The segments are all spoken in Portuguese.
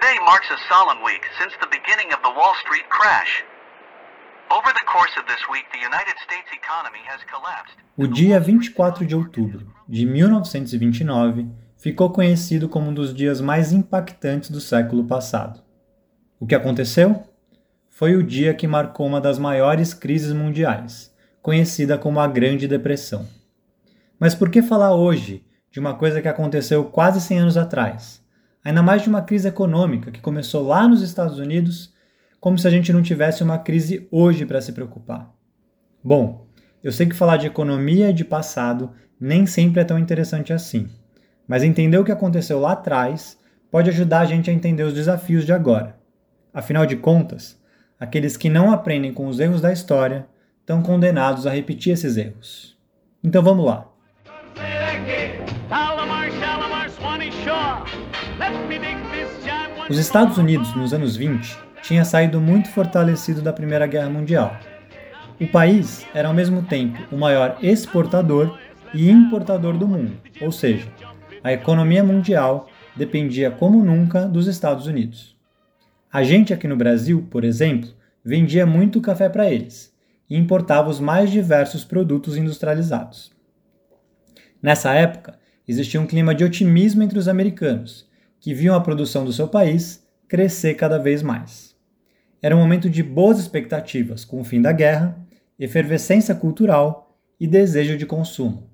Today marks a solemn week since the beginning of the Wall Street crash. Over the course of this week, the United States economy has collapsed. O dia 24 de outubro de 1929 ficou conhecido como um dos dias mais impactantes do século passado. O que aconteceu? Foi o dia que marcou uma das maiores crises mundiais, conhecida como a Grande Depressão. Mas por que falar hoje de uma coisa que aconteceu quase 100 anos atrás? Ainda mais de uma crise econômica que começou lá nos Estados Unidos, como se a gente não tivesse uma crise hoje para se preocupar. Bom, eu sei que falar de economia e de passado nem sempre é tão interessante assim. Mas entender o que aconteceu lá atrás pode ajudar a gente a entender os desafios de agora. Afinal de contas, aqueles que não aprendem com os erros da história estão condenados a repetir esses erros. Então vamos lá. Os Estados Unidos, nos anos 20, tinha saído muito fortalecido da Primeira Guerra Mundial. O país era ao mesmo tempo o maior exportador e importador do mundo, ou seja, a economia mundial dependia como nunca dos Estados Unidos. A gente aqui no Brasil, por exemplo, vendia muito café para eles e importava os mais diversos produtos industrializados. Nessa época, existia um clima de otimismo entre os americanos, que viam a produção do seu país crescer cada vez mais. Era um momento de boas expectativas com o fim da guerra, efervescência cultural e desejo de consumo.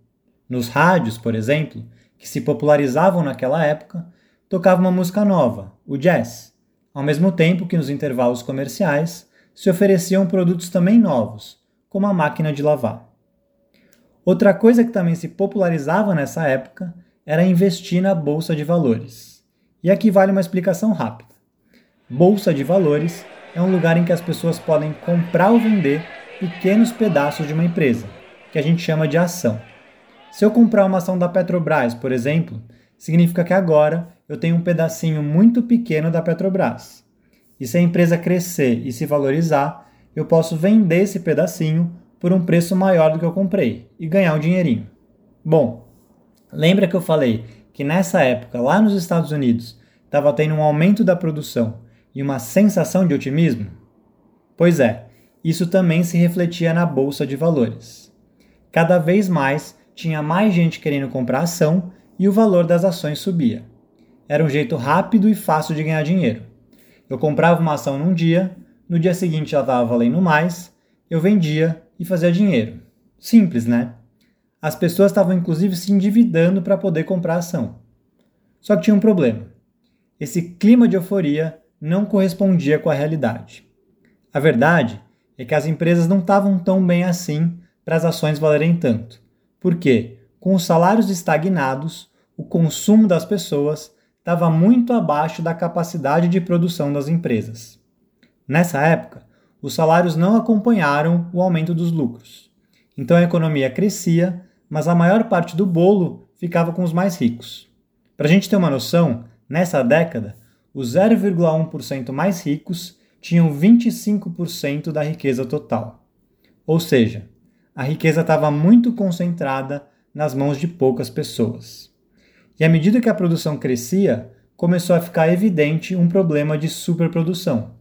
Nos rádios, por exemplo, que se popularizavam naquela época, tocava uma música nova, o jazz, ao mesmo tempo que nos intervalos comerciais se ofereciam produtos também novos, como a máquina de lavar. Outra coisa que também se popularizava nessa época era investir na bolsa de valores. E aqui vale uma explicação rápida. Bolsa de valores é um lugar em que as pessoas podem comprar ou vender pequenos pedaços de uma empresa, que a gente chama de ação. Se eu comprar uma ação da Petrobras, por exemplo, significa que agora eu tenho um pedacinho muito pequeno da Petrobras. E se a empresa crescer e se valorizar, eu posso vender esse pedacinho por um preço maior do que eu comprei e ganhar um dinheirinho. Bom, lembra que eu falei que nessa época, lá nos Estados Unidos, estava tendo um aumento da produção e uma sensação de otimismo? Pois é, isso também se refletia na bolsa de valores. Cada vez mais tinha mais gente querendo comprar ação e o valor das ações subia. Era um jeito rápido e fácil de ganhar dinheiro. Eu comprava uma ação num dia, no dia seguinte ela estava valendo mais, eu vendia e fazia dinheiro. Simples, né? As pessoas estavam inclusive se endividando para poder comprar ação. Só que tinha um problema. Esse clima de euforia não correspondia com a realidade. A verdade é que as empresas não estavam tão bem assim para as ações valerem tanto. Porque, com os salários estagnados, o consumo das pessoas estava muito abaixo da capacidade de produção das empresas. Nessa época, os salários não acompanharam o aumento dos lucros. Então a economia crescia, mas a maior parte do bolo ficava com os mais ricos. Para a gente ter uma noção, nessa década, os 0,1% mais ricos tinham 25% da riqueza total. Ou seja, a riqueza estava muito concentrada nas mãos de poucas pessoas. E à medida que a produção crescia, começou a ficar evidente um problema de superprodução.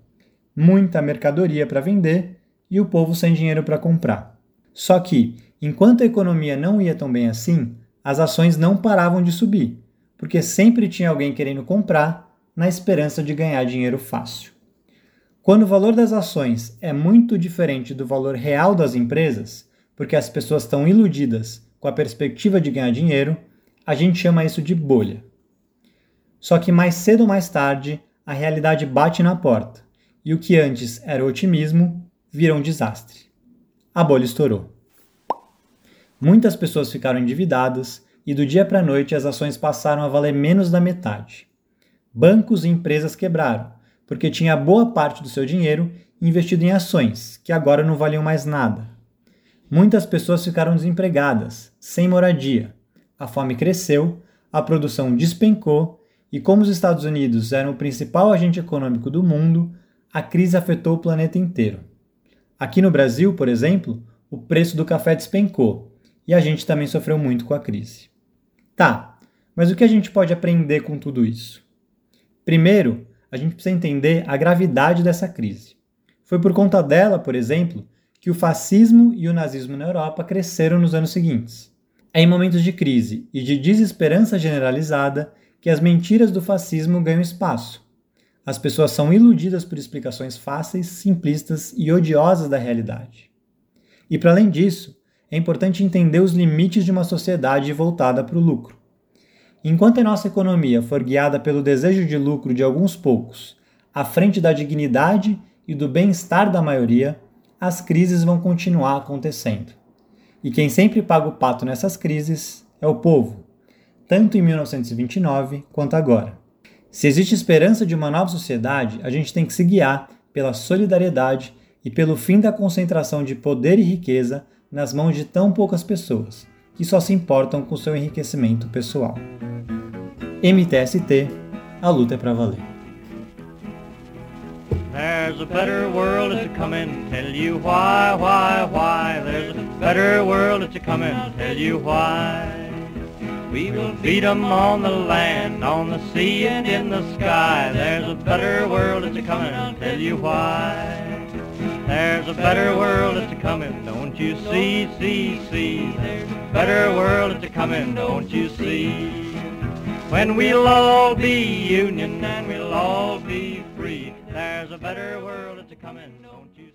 Muita mercadoria para vender e o povo sem dinheiro para comprar. Só que, enquanto a economia não ia tão bem assim, as ações não paravam de subir, porque sempre tinha alguém querendo comprar na esperança de ganhar dinheiro fácil. Quando o valor das ações é muito diferente do valor real das empresas, porque as pessoas estão iludidas com a perspectiva de ganhar dinheiro, a gente chama isso de bolha. Só que mais cedo ou mais tarde, a realidade bate na porta, e o que antes era otimismo vira um desastre. A bolha estourou. Muitas pessoas ficaram endividadas e do dia para a noite as ações passaram a valer menos da metade. Bancos e empresas quebraram, porque tinha boa parte do seu dinheiro investido em ações, que agora não valiam mais nada. Muitas pessoas ficaram desempregadas, sem moradia. A fome cresceu, a produção despencou e, como os Estados Unidos eram o principal agente econômico do mundo, a crise afetou o planeta inteiro. Aqui no Brasil, por exemplo, o preço do café despencou e a gente também sofreu muito com a crise. Tá, mas o que a gente pode aprender com tudo isso? Primeiro, a gente precisa entender a gravidade dessa crise. Foi por conta dela, por exemplo, que o fascismo e o nazismo na Europa cresceram nos anos seguintes. É em momentos de crise e de desesperança generalizada que as mentiras do fascismo ganham espaço. As pessoas são iludidas por explicações fáceis, simplistas e odiosas da realidade. E para além disso, é importante entender os limites de uma sociedade voltada para o lucro. Enquanto a nossa economia for guiada pelo desejo de lucro de alguns poucos, à frente da dignidade e do bem-estar da maioria, as crises vão continuar acontecendo. E quem sempre paga o pato nessas crises é o povo, tanto em 1929 quanto agora. Se existe esperança de uma nova sociedade, a gente tem que se guiar pela solidariedade e pelo fim da concentração de poder e riqueza nas mãos de tão poucas pessoas, que só se importam com seu enriquecimento pessoal. MTST, a luta é para valer. There's a better world tell you why, why, why. There's a better world tell you why. We will beat 'em on the land, on the sea, and in the sky. There's a better world tell you why. There's a better world that's a comin', don't you see, see, see. There's a better world that's a comin', don't you see. When we'll all be union and we'll all be free. There's a better world that's coming, don't you